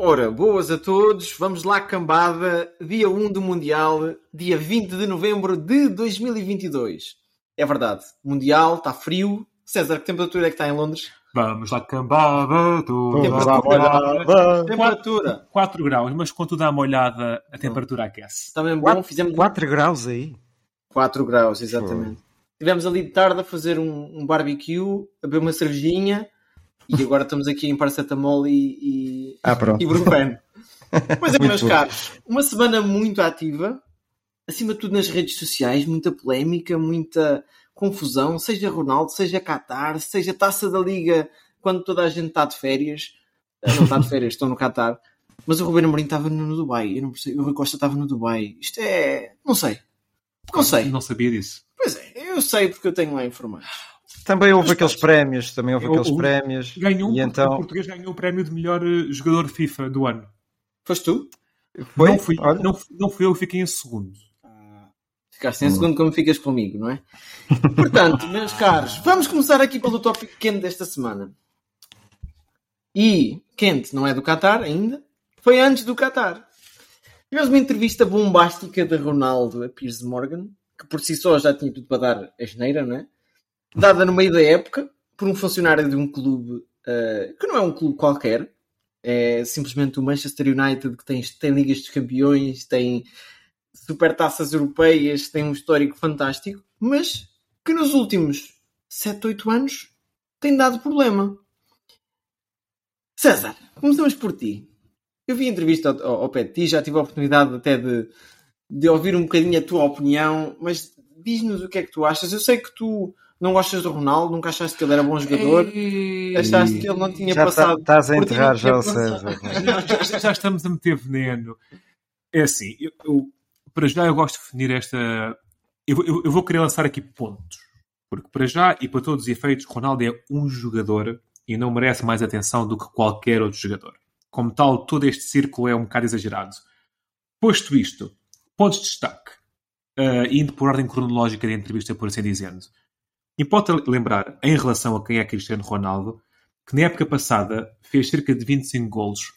Ora, boas a todos, vamos lá cambada, dia 1 do Mundial, dia 20 de novembro de 2022. É verdade, Mundial, está frio. César, que temperatura é que está em Londres? Vamos lá, cambada, tu. Temperatura. Temperatura. 4 graus, mas quando tu dá uma olhada, a temperatura aquece. Está bem bom, fizemos 4 graus aí. 4 graus, exatamente. Tivemos ali de tarde a fazer um, um barbecue, a beber uma cervejinha e agora estamos aqui em paracetamol e, e, Ah, pronto. e Brufen. Pois é, Muito meus bom. caros, uma semana muito ativa, acima de tudo nas redes sociais, muita polémica, muita confusão, seja Ronaldo, seja Qatar, seja Taça da Liga, quando toda a gente está de férias. Ah, Não está de férias, estão no Qatar. Mas o Ruben Amorim estava no, no Dubai, eu não percebo, o Rui Costa estava no Dubai. Isto é... não sei. Não sei. Não sabia disso. Pois é, eu sei porque eu tenho lá informados. Também houve aqueles prémios, também houve O- aqueles o- prémios. Ganhou um, e o então português ganhou o prémio de melhor eh, jogador FIFA do ano. Foste tu? foi, Não fui, olha, não, fui- não fui eu que fiquei em segundo. Ficaste em segundo como ficas comigo, não é? Portanto, meus caros, vamos começar aqui pelo tópico quente desta semana. E quente não é do Qatar ainda, foi antes do Qatar. Tivemos uma entrevista bombástica de Ronaldo a Piers Morgan, que por si só já tinha tudo para dar a geneira, não é? Dada no meio da época, por um funcionário de um clube eh, que não é um clube qualquer, é simplesmente o Manchester United que tem, tem Ligas dos Campeões, tem supertaças europeias, tem um histórico fantástico, mas que nos últimos 7, 8 anos tem dado problema. César, começamos por ti. Eu vi a entrevista ao, ao, ao pé de ti, já tive a oportunidade até de, de ouvir um bocadinho a tua opinião, mas diz-nos o que é que tu achas. Eu sei que tu não gostas do Ronaldo, nunca achaste que ele era bom jogador, achaste que ele não tinha já tá- passado. estás a enterrar já o. César. já, já- já estamos a meter veneno. É assim, eu, eu- para já eu gosto de definir esta. Eu, vou- eu- eu vou querer lançar aqui pontos. Porque para já e para todos os efeitos, Ronaldo é um jogador e não merece mais atenção do que qualquer outro jogador. Como tal, todo este círculo é um bocado exagerado. Posto isto, pontos de destaque, ah, indo por ordem cronológica da entrevista, por assim dizendo. Importa lembrar, em relação a quem é Cristiano Ronaldo, que na época passada fez cerca de 25 golos,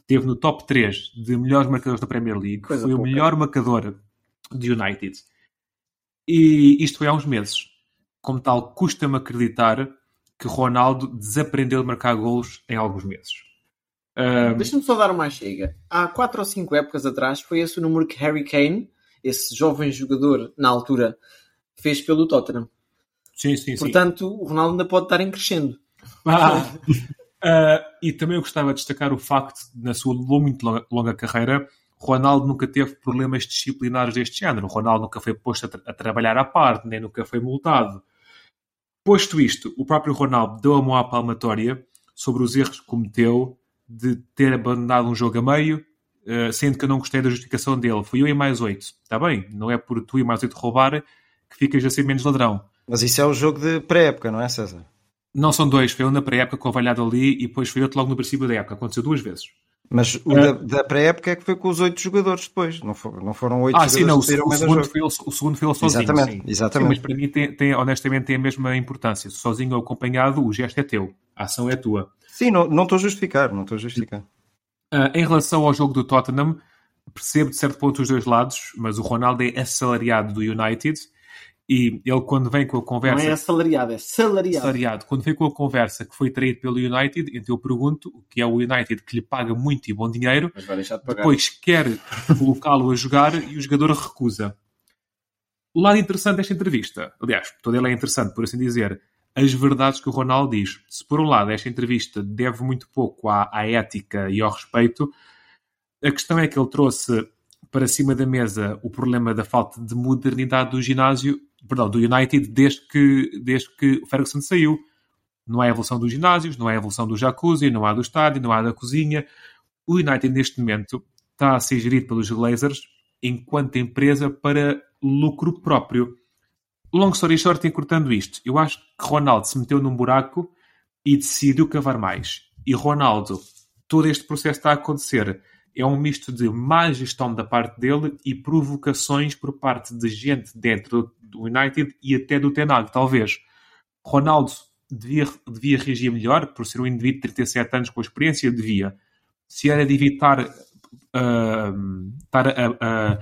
esteve no top 3 de melhores marcadores da Premier League, Coisa foi o pouca. melhor marcador de United. E isto foi há uns meses. Como tal, custa-me acreditar que Ronaldo desaprendeu de marcar golos em alguns meses. Ah, Deixa-me só dar uma chega. Há 4 ou 5 épocas atrás foi esse o número que Harry Kane, esse jovem jogador na altura, fez pelo Tottenham. Sim, sim, sim. Portanto, o Ronaldo ainda pode estar em crescendo. Ah, ah, e também eu gostava de destacar o facto de, na sua muito longa, longa carreira, Ronaldo nunca teve problemas disciplinares deste género. O Ronaldo nunca foi posto a, tra- a trabalhar à parte, nem nunca foi multado. Posto isto, o próprio Ronaldo deu a mão à palmatória sobre os erros que cometeu de ter abandonado um jogo a meio, eh, sendo que eu não gostei da justificação dele. Fui eu e mais oito. Está bem, não é por tu e mais oito roubar que ficas a ser menos ladrão. Mas isso é o jogo de pré-época, não é, César? Não são dois, foi um na pré-época com o Valhado ali e depois foi outro logo no princípio da época. Aconteceu duas vezes. Mas o É. da, da pré-época é que foi com os oito jogadores depois. Não, for- não foram oito Ah, jogadores sim, não, o, o segundo foi o segundo foi ele sozinho. Exatamente, sim. exatamente. Sim, mas para mim, tem, tem- honestamente, tem a mesma importância. Sozinho ou acompanhado, o gesto é teu. A ação é tua. Sim, não não estou a justificar, não estou a justificar. Ah, em relação ao jogo do Tottenham, percebo de certo ponto os dois lados, mas o Ronaldo é assalariado do United e ele, quando vem com a Não conversa. é assalariado, é salariado. Assalariado. Quando vem com a conversa que foi traído pelo United, então eu pergunto o que é o United que lhe paga muito e bom dinheiro Mas vai deixar de pagar. depois quer colocá-lo a jogar e o jogador recusa. O lado interessante desta entrevista, aliás, toda ela é interessante, por assim dizer, as verdades que o Ronaldo diz. Se por um lado esta entrevista deve muito pouco à, à ética e ao respeito, a questão é que ele trouxe para cima da mesa o problema da falta de modernidade do ginásio, perdão, do United, desde que, desde que o Ferguson saiu. Não há evolução dos ginásios, não há evolução do jacuzzi, não há do estádio, não há da cozinha. o United neste momento está a ser gerido pelos Glazers enquanto empresa para lucro próprio. Long story short, encurtando isto, eu acho que Ronaldo se meteu num buraco e decidiu cavar mais. E Ronaldo, todo este processo está a acontecer. É um misto de má gestão da parte dele e provocações por parte de gente dentro do United e até do Tenag, talvez. Ronaldo devia, devia reagir melhor por ser um indivíduo de 37 anos com experiência, devia. Se era de evitar uh, estar a, a,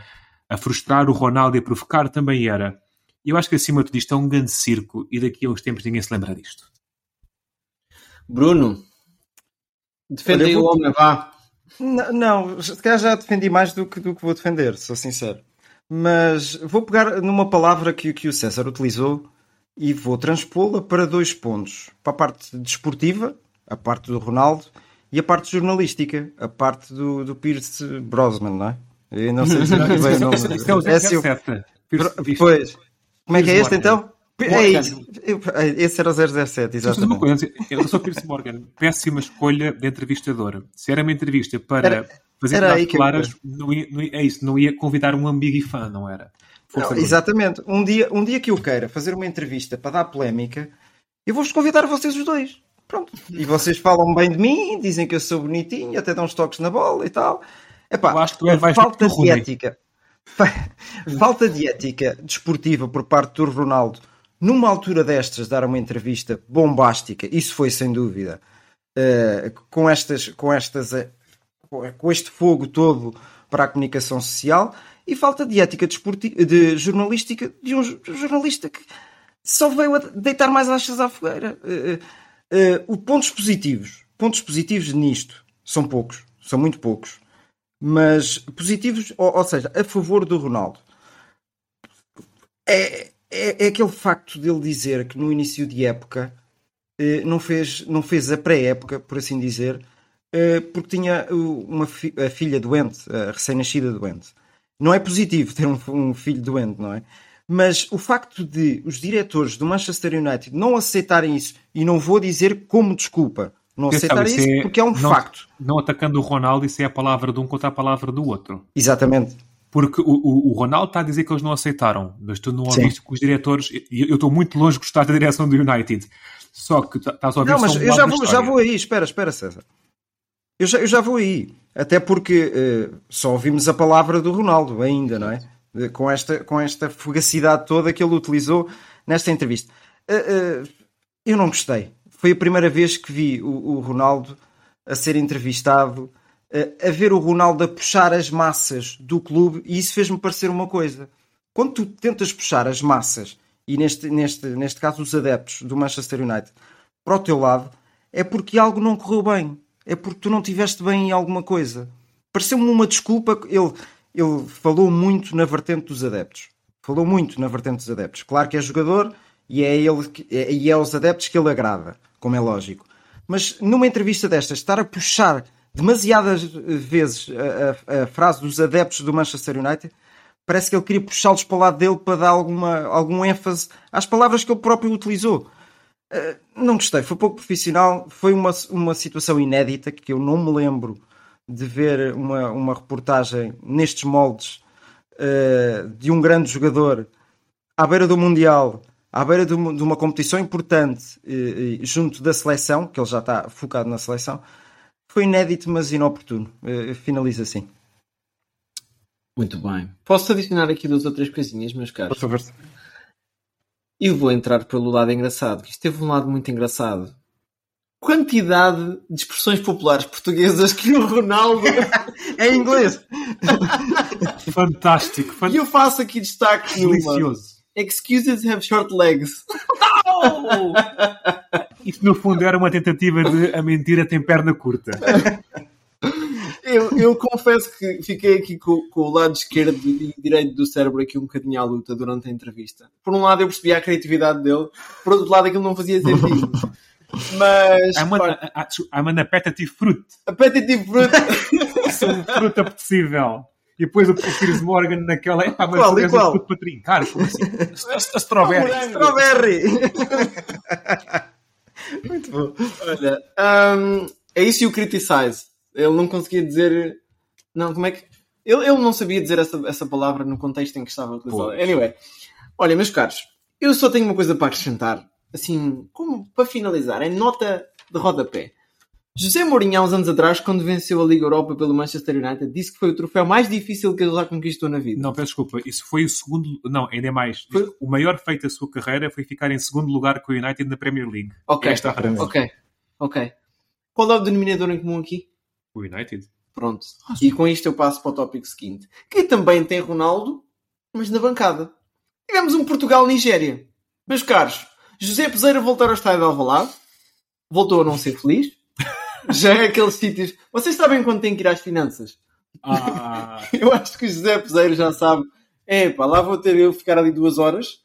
a frustrar o Ronaldo e a provocar, também era. Eu acho que acima de tudo isto é um grande circo e daqui a uns tempos ninguém se lembra disto. Bruno, defende aí o homem, vá. Não, não, se calhar já defendi mais do que, do que vou defender, sou sincero. Mas vou pegar numa palavra que, que o César utilizou e vou transpô-la para dois pontos. Para a parte desportiva, a parte do Ronaldo, e a parte jornalística, a parte do, do Pierce Brosnan, não é? Eu não sei se não bem o nome. Isso é o 007. Pois. Como é que é este então? É isso. Esse era o 007, exatamente. Uma coisa, eu sou Pierce Morgan. Péssima escolha de entrevistador. Se era uma entrevista para era, fazer era claras, não ia, não ia, é isso, não ia convidar um amigo fã, não era? Não, exatamente. Um dia, um dia que eu queira fazer uma entrevista para dar polémica, eu vou-vos convidar vocês os dois. Pronto. E vocês falam bem de mim, dizem que eu sou bonitinho, até dão uns toques na bola e tal. Epá, eu acho que tu é falta de ética. Falta de ética desportiva por parte do Ronaldo numa altura destas dar uma entrevista bombástica, isso foi sem dúvida, uh, com estas, com estas, uh, com este fogo todo para a comunicação social e falta de ética desportiva, de jornalística de um jornalista que só veio a deitar mais achas à fogueira. Uh, uh, pontos positivos, pontos positivos nisto são poucos, são muito poucos, mas positivos, ou, ou seja, a favor do Ronaldo. É, é, é, aquele facto dele dizer que no início de época uh, não, fez, não fez a pré-época, por assim dizer, uh, porque tinha uma fi a filha doente, a recém-nascida doente. Não é positivo ter um, um filho doente, não é? Mas o facto de os diretores do Manchester United não aceitarem isso, e não vou dizer como desculpa, não aceitarem isso, é, porque é um não, facto. Não atacando o Ronaldo, isso é a palavra de um contra a palavra do outro. Exatamente. Porque o, o, o Ronaldo está a dizer que eles não aceitaram, mas tu não ouviste que os diretores. Eu estou muito longe de gostar da direção do United. Só que tá, estás a ouvir Não, mas eu já vou, já vou aí, espera, espera, César. Eu já, eu já vou aí. Até porque uh, só ouvimos a palavra do Ronaldo ainda, não é? com esta, com esta fugacidade toda que ele utilizou nesta entrevista. Uh, eu não gostei. Foi a primeira vez que vi o, o Ronaldo a ser entrevistado, a ver o Ronaldo a puxar as massas do clube, e isso fez-me parecer uma coisa. Quando tu tentas puxar as massas, e neste, neste, neste caso os adeptos do Manchester United, para o teu lado, é porque algo não correu bem. É porque tu não tiveste bem em alguma coisa. Pareceu-me uma desculpa. Ele, ele falou muito na vertente dos adeptos. Falou muito na vertente dos adeptos. Claro que é jogador e é, ele, é, e é aos adeptos que ele agrada, como é lógico. Mas numa entrevista destas, estar a puxar demasiadas vezes a, a, a frase dos adeptos do Manchester United, parece que ele queria puxá-los para o lado dele para dar alguma, algum ênfase às palavras que ele próprio utilizou. Uh, não gostei, foi pouco profissional, foi uma, uma situação inédita que eu não me lembro de ver uma, uma reportagem nestes moldes uh, de um grande jogador à beira do Mundial, à beira de uma, de uma competição importante uh, junto da seleção, que ele já está focado na seleção, foi inédito, mas inoportuno. Uh, finaliza assim. Muito bem. Posso adicionar aqui duas ou três coisinhas, meus caros? Por favor. Eu vou entrar pelo lado engraçado, que isto teve um lado muito engraçado quantidade de expressões populares portuguesas que o Ronaldo é inglês. fantástico, fantástico. E eu faço aqui destaque Delicioso. Excuses have short legs. Isto no fundo era uma tentativa de a mentira tem perna curta. Eu, eu confesso que fiquei aqui com, com, o lado esquerdo e direito do cérebro aqui um bocadinho à luta durante a entrevista. Por um lado eu percebi a criatividade dele, por outro lado aquilo não fazia sentido. Mas. I'm an, I'm an appetitive fruit. Appetitive fruit. Sou um fruto apetecível. E depois o Piers Morgan naquela. Epá, mas qual, e qual? fruto para trincar. Como assim? Strawberry. Strawberry. Muito bom. Olha, um, é isso e o Criticize. Ele não conseguia dizer. Não, como é que. Ele, ele não sabia dizer essa, essa palavra no contexto em que estava utilizada. Anyway, olha, meus caros, eu só tenho uma coisa para acrescentar. Assim, como para finalizar, em nota de rodapé. José Mourinho, há uns anos atrás, quando venceu a Liga Europa pelo Manchester United, disse que foi o troféu mais difícil que ele já conquistou na vida. Não, peço desculpa, isso foi o segundo. Não, ainda é mais. Foi- O maior feito da sua carreira foi ficar em segundo lugar com o United na Premier League. Ok, Esta ok, ok. Qual é o denominador em comum aqui? O United? Pronto. E com isto eu passo para o tópico seguinte. Que também tem Ronaldo, mas na bancada. Tivemos um Portugal-Nigéria. Meus caros, José Peseira voltar ao estádio de Alvalade. Voltou a não ser feliz. Já é aqueles sítios... Vocês sabem quando tem que ir às finanças? Ah, Eu acho que o José Peseiro já sabe. É pá, lá vou ter eu ficar ali duas horas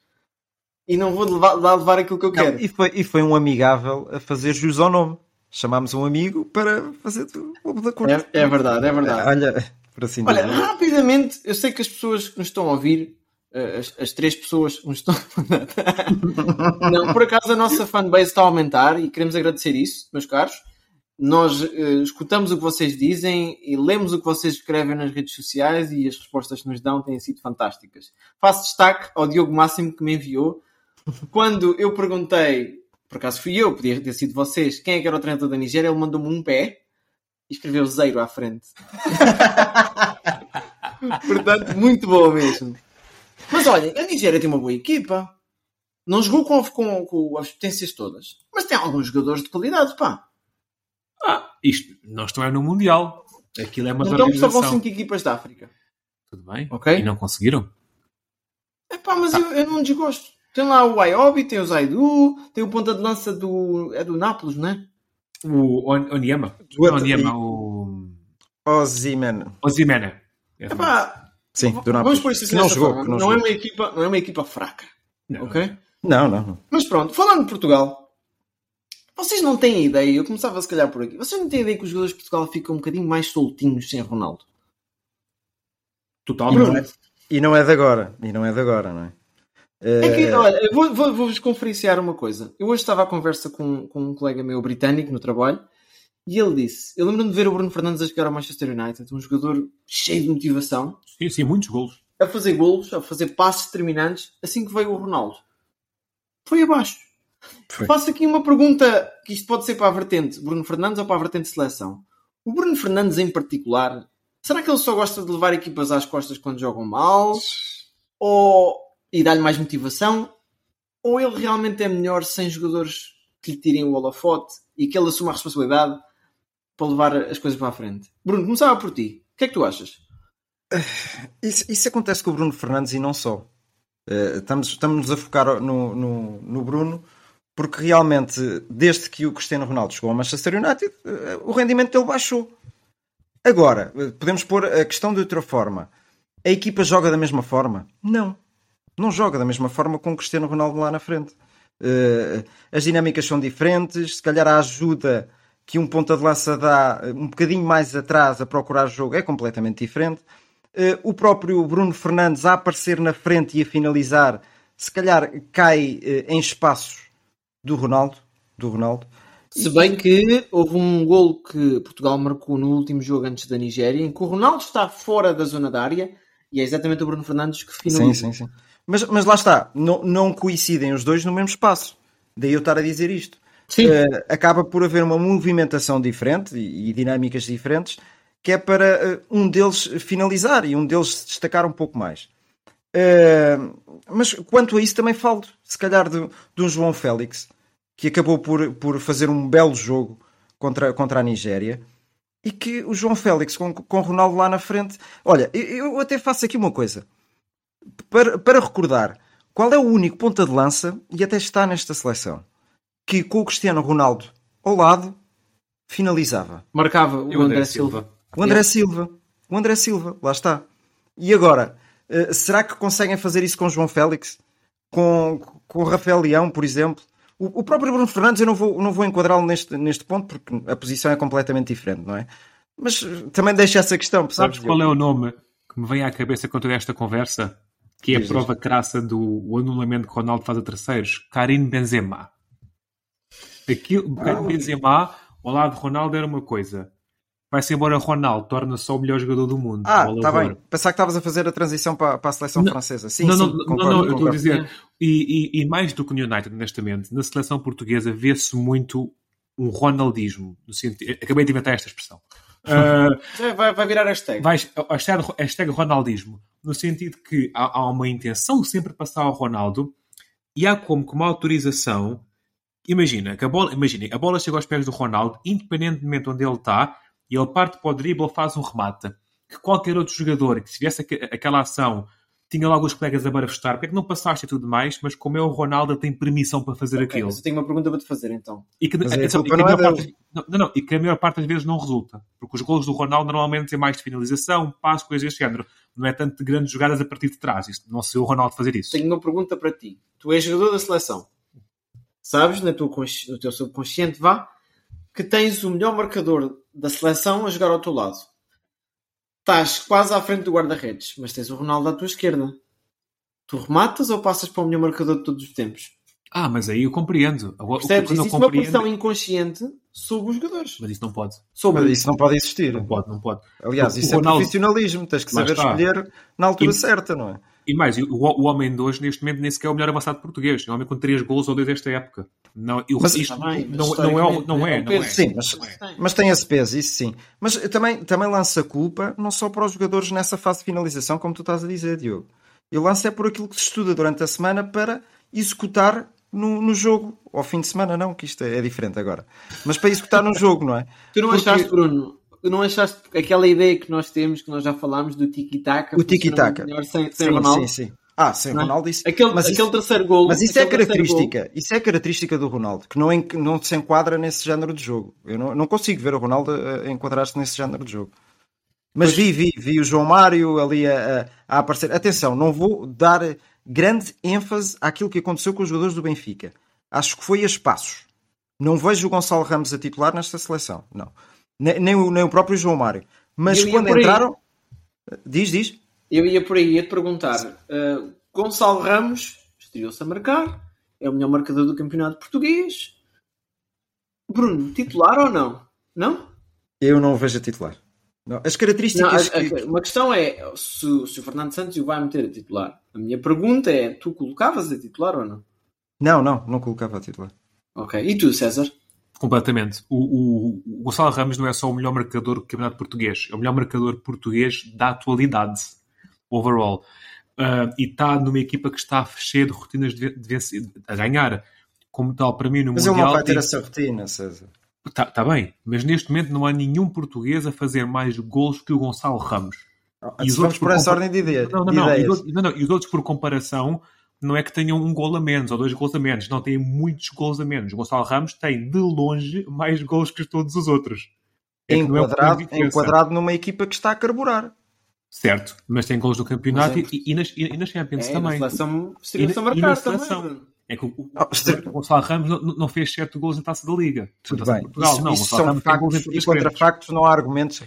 e não vou levar, lá levar aquilo que eu Não, quero. e, foi, e foi um amigável a fazer jus ao nome. Chamámos um amigo para fazer o de acordo. É, é verdade, é verdade. Olha, por assim Olha, dizer. rapidamente, eu sei que as pessoas que nos estão a ouvir, eh, as, as três pessoas que nos estão Não, por acaso a nossa fanbase está a aumentar e queremos agradecer isso, meus caros. Nós eh, escutamos o que vocês dizem e lemos o que vocês escrevem nas redes sociais e as respostas que nos dão têm sido fantásticas. Faço destaque ao Diogo Máximo que me enviou. Quando eu perguntei, por acaso fui eu, podia ter sido vocês, quem é que era o treinador da Nigéria, ele mandou-me um pé e escreveu Zeiro à frente. Portanto, muito boa mesmo. Mas olha, a Nigéria tem uma boa equipa. Não jogou com, com, com as potências todas. Mas tem alguns jogadores de qualidade, pá. Ah, isto não estão é no Mundial. Aquilo é uma então só vão organização. cinco equipas da África. Tudo bem? Ok. E não conseguiram? É pá, mas eu, eu não desgosto. Tem lá o Ayobi, tem o Zaidu, tem o ponta de lança do. É do Nápoles, não é? O On- Onyema. Do outro- Onyema, o. Ozyman. Ozimena. É É pá, Sim, do vamos Nápoles. pôr isto assim não jogou. não Não, é jogou. uma equipa, não é uma equipa fraca. Não. Ok? Não, não, não. Mas pronto, falando de Portugal, vocês não têm ideia, eu começava se calhar por aqui, vocês não têm ideia que os jogadores de Portugal ficam um bocadinho mais soltinhos sem Ronaldo? Totalmente. E não é de agora. E não é de agora, não é? É que, Eh, olha, eu vou- vou- vou-vos conferenciar uma coisa. Eu hoje estava à conversa com, com um colega meu britânico no trabalho e ele disse: Eu lembro-me de ver o Bruno Fernandes a jogar ao Manchester United, um jogador cheio de motivação, Sim, sim, muitos golos. a fazer golos, a fazer passes determinantes, assim que veio o Ronaldo. Foi abaixo. Foi. Faço aqui uma pergunta que isto pode ser para a vertente Bruno Fernandes ou para a vertente seleção. O Bruno Fernandes em particular, será que ele só gosta de levar equipas às costas quando jogam mal? Ou e dar-lhe mais motivação? Ou ele realmente é melhor sem jogadores que lhe tirem o holofote e que ele assuma a responsabilidade para levar as coisas para a frente? Bruno, começava por ti. O que é que tu achas? Isso, isso acontece com o Bruno Fernandes e não só. Eh, estamos, estamos a focar no, no, no Bruno porque realmente, desde que o Cristiano Ronaldo chegou ao Manchester United, eh, o rendimento dele baixou. Agora, eh, podemos pôr a questão de outra forma. A equipa joga da mesma forma? Não. Não joga da mesma forma com o Cristiano Ronaldo lá na frente. Eh, as dinâmicas são diferentes, se calhar a ajuda que um ponta de lança dá um bocadinho mais atrás a procurar jogo é completamente diferente. O próprio Bruno Fernandes a aparecer na frente e a finalizar, se calhar cai em espaços do Ronaldo. Do Ronaldo. Se bem que houve um golo que Portugal marcou no último jogo antes da Nigéria, em que o Ronaldo está fora da zona da área e é exatamente o Bruno Fernandes que Sim, finaliza. sim, sim. Mas, mas lá está, não, não coincidem os dois no mesmo espaço. Daí eu estar a dizer isto. Sim. Eh, acaba por haver uma movimentação diferente e, e dinâmicas diferentes que é para eh, um deles finalizar e um deles se destacar um pouco mais. Eh, mas quanto a isso também falo, se calhar, de, de um João Félix que acabou por, por fazer um belo jogo contra, contra a Nigéria e que o João Félix com, com Ronaldo lá na frente. Olha, eu, eu até faço aqui uma coisa para, para recordar qual é o único ponta de lança e até está nesta seleção que com o Cristiano Ronaldo ao lado finalizava. Marcava o o André, Silva. O André Silva. O André Silva, lá está. E agora, eh, será que conseguem fazer isso com João Félix? Com, com o Rafael Leão, por exemplo? O, o próprio Bruno Fernandes eu não vou, não vou enquadrá-lo neste, neste ponto porque a posição é completamente diferente, não é? Mas eh, também deixa essa questão, Sabes percebes? qual é o nome que me vem à cabeça com toda esta conversa? Que é a prova crassa do anulamento que Ronaldo faz a terceiros. Karim Benzema. Aquilo, Karim Benzema, ao lado de Ronaldo, era uma coisa. Vai-se embora Ronaldo, torna-se só o melhor jogador do mundo. Ah, está bem. Pensar que estavas a fazer a transição para, para a seleção Não, francesa. Sim, não, sim, não, não, concordo, não, eu estou a dizer, e, e- e mais do que no United, honestamente, na seleção portuguesa vê-se muito um Ronaldismo. No sentido, acabei de inventar esta expressão. Já Vai, vai virar hashtag. vais, hashtag, hashtag Ronaldismo, no sentido que há, há uma intenção sempre de passar ao Ronaldo e há como que uma autorização. Imagina, que a bola, imaginem, a bola chega aos pés do Ronaldo, independentemente de onde ele está, e ele parte para o drible ou faz um remate. Que qualquer outro jogador que tivesse aque- aquela ação tinha logo os colegas a barafustar, porque é que não passaste e tudo mais, mas como é o Ronaldo, tem permissão para fazer Ok, aquilo. mas eu tenho uma pergunta para te fazer então. E que, Mas a atenção, culpa e que a não é maior parte, não, não, não, e que a maior parte das vezes não resulta. Porque os golos do Ronaldo normalmente têm mais de finalização, passo, coisas deste género. Não é tanto de grandes jogadas a partir de trás. Isto, não se o Ronaldo fazer isso. Tenho uma pergunta para ti. Tu és jogador da seleção. Sabes, na tua no teu subconsciente, vá, que tens o melhor marcador da seleção a jogar ao teu lado. Estás quase à frente do guarda-redes, mas tens o Ronaldo à tua esquerda. Tu rematas ou passas para o melhor marcador de todos os tempos? Ah, mas aí eu compreendo. Agora, o Percebes? Existe uma compreendo... pressão inconsciente sobre os jogadores. Mas isso não pode. Sobre Mas isso não pode existir. Não pode, não pode. Aliás, O isso é Ronaldo- profissionalismo. Tens que saber escolher na altura E- certa, não é? E mais, o, o homem de hoje, neste momento, nem sequer é o melhor avançado português. É um homem com 3 golos ou 2 desta época. Não, eu, Mas- isto Está bem, mas não, não é, não é, não é. Sim, mas, Tem. mas tem esse peso, isso sim. Mas também, também lança culpa não só para os jogadores nessa fase de finalização, como tu estás a dizer, Diogo. Eu lanço é por aquilo que se estuda durante a semana para executar no, no jogo. Ao fim de semana, não, que isto é, é diferente agora. Mas para executar no jogo, não é? Tu não Porque- achaste, Bruno, não achaste aquela ideia que nós temos, que nós já falámos, do tiki-taka? O tiki-taka. Sem, sem sim, Ronaldo? sim, sim. Ah, sem Não é? Ronaldo isso. Aquele, mas aquele isso, terceiro gol. mas isso é característica. Isso é característica do Ronaldo, que não, não se enquadra nesse género de jogo. Eu não, não consigo ver o Ronaldo a enquadrar-se nesse género de jogo. Mas vi, vi, vi o João Mário ali a, a- a aparecer. Atenção, não vou dar grande ênfase àquilo que aconteceu com os jogadores do Benfica. Acho que foi a espaços. Não vejo o Gonçalo Ramos a titular nesta seleção. Não. Nem, nem o, nem o próprio João Mário. Mas quando entraram. Diz, diz. Eu ia por aí, ia te perguntar. uh, Gonçalo Ramos estreou-se a marcar, é o melhor marcador do campeonato português. Bruno, titular ou não? Não? Eu não o vejo a titular. Não. As Não, características. a- a- que- uma questão é se, se o Fernando Santos o vai meter a titular. A minha pergunta é: tu colocavas a titular ou não? Não, não, não colocava a titular. Ok. E tu, César? Completamente. O, o, o Gonçalo Ramos não é só o melhor marcador do campeonato português, é o melhor marcador português da atualidade, overall. Ah, e está numa equipa que está cheia de rotinas de, ven- de vencer, a ganhar. Como tal, para mim, no Mas ele Mundial. não vai ter tem- essa rotina, César. Tá, tá bem, mas neste momento não há nenhum português a fazer mais golos que o Gonçalo Ramos. E os outros por essa ordem de, ideia, Não, não, ideias. não, não. E os outros, por comparação, não é que tenham um gol a menos ou dois gols a menos. Não, têm muitos gols a menos. O Gonçalo Ramos tem, de longe, mais gols que todos os outros. É é enquadrado, diferença. enquadrado numa equipa que está a carburar. Certo, mas tem gols no campeonato é- e, e, nas, e, e nas Champions É, também. na seleção E na- e também. seleção. Bruno. É que o, o, o Gonçalo Ramos não, não fez 7 gols na Taça da Liga. Tudo bem. Portugal, isso não. isso são Ramos tem gols em factos e contra factos não há argumentos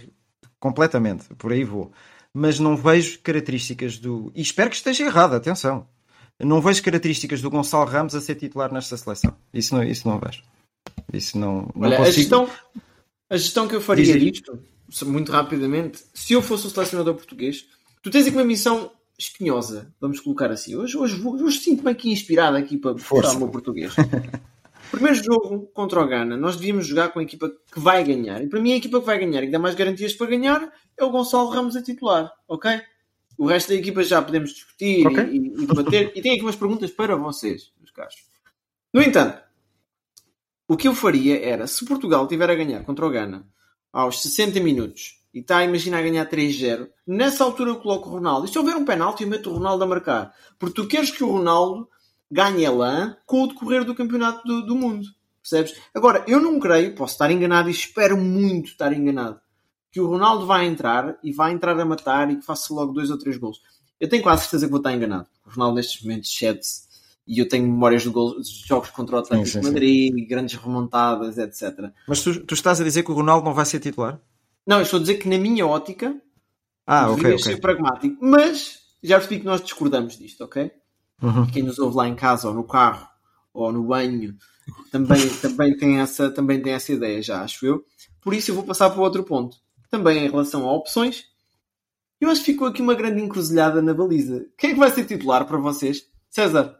completamente. Por aí vou. Mas não vejo características do. E espero que esteja errado, atenção. Não vejo características do Gonçalo Ramos a ser titular nesta seleção. Isso não, isso não vejo. Isso não, não Olha, a, consigo. gestão, a gestão que eu faria disto, muito rapidamente, se eu fosse o selecionador português, tu tens aqui uma missão espinhosa, vamos colocar assim. Hoje, hoje, hoje sinto-me aqui inspirado aqui para Força. o meu português. Primeiro jogo contra o Ghana, nós devíamos jogar com a equipa que vai ganhar. E para mim, a equipa que vai ganhar e que dá mais garantias para ganhar é o Gonçalo Ramos a titular, ok? O resto da equipa já podemos discutir Ok. e, e debater. e tenho aqui umas perguntas para vocês, meus caros. No entanto, o que eu faria era, se Portugal estiver a ganhar contra o Ghana aos 60 minutos e está a imaginar ganhar 3-0, nessa altura eu coloco o Ronaldo. E se houver um penalti, eu meto o Ronaldo a marcar. Porque tu queres que o Ronaldo ganhe a lã com o decorrer do campeonato do, do mundo. Percebes? Agora, eu não creio, posso estar enganado e espero muito estar enganado, que o Ronaldo vai entrar e vai entrar a matar e que faça logo dois ou três gols. Eu tenho quase certeza que vou estar enganado. O Ronaldo nestes momentos cede-se e eu tenho memórias de, gols, de jogos contra o Atlético Sim, sim, de sim. Madrid, grandes remontadas, etc. Mas tu, tu estás a dizer que o Ronaldo não vai ser titular? Não, eu estou a dizer que na minha ótica Ah, ok, deveria ok. ser pragmático. Mas já percebi que nós discordamos disto, ok? Uhum. Quem nos ouve lá em casa, ou no carro, ou no banho, também, também, tem essa, também tem essa ideia, já acho eu. Por isso eu vou passar para o outro ponto. Também em relação a opções. Eu acho que ficou aqui uma grande encruzilhada na baliza. Quem é que vai ser titular para vocês? César?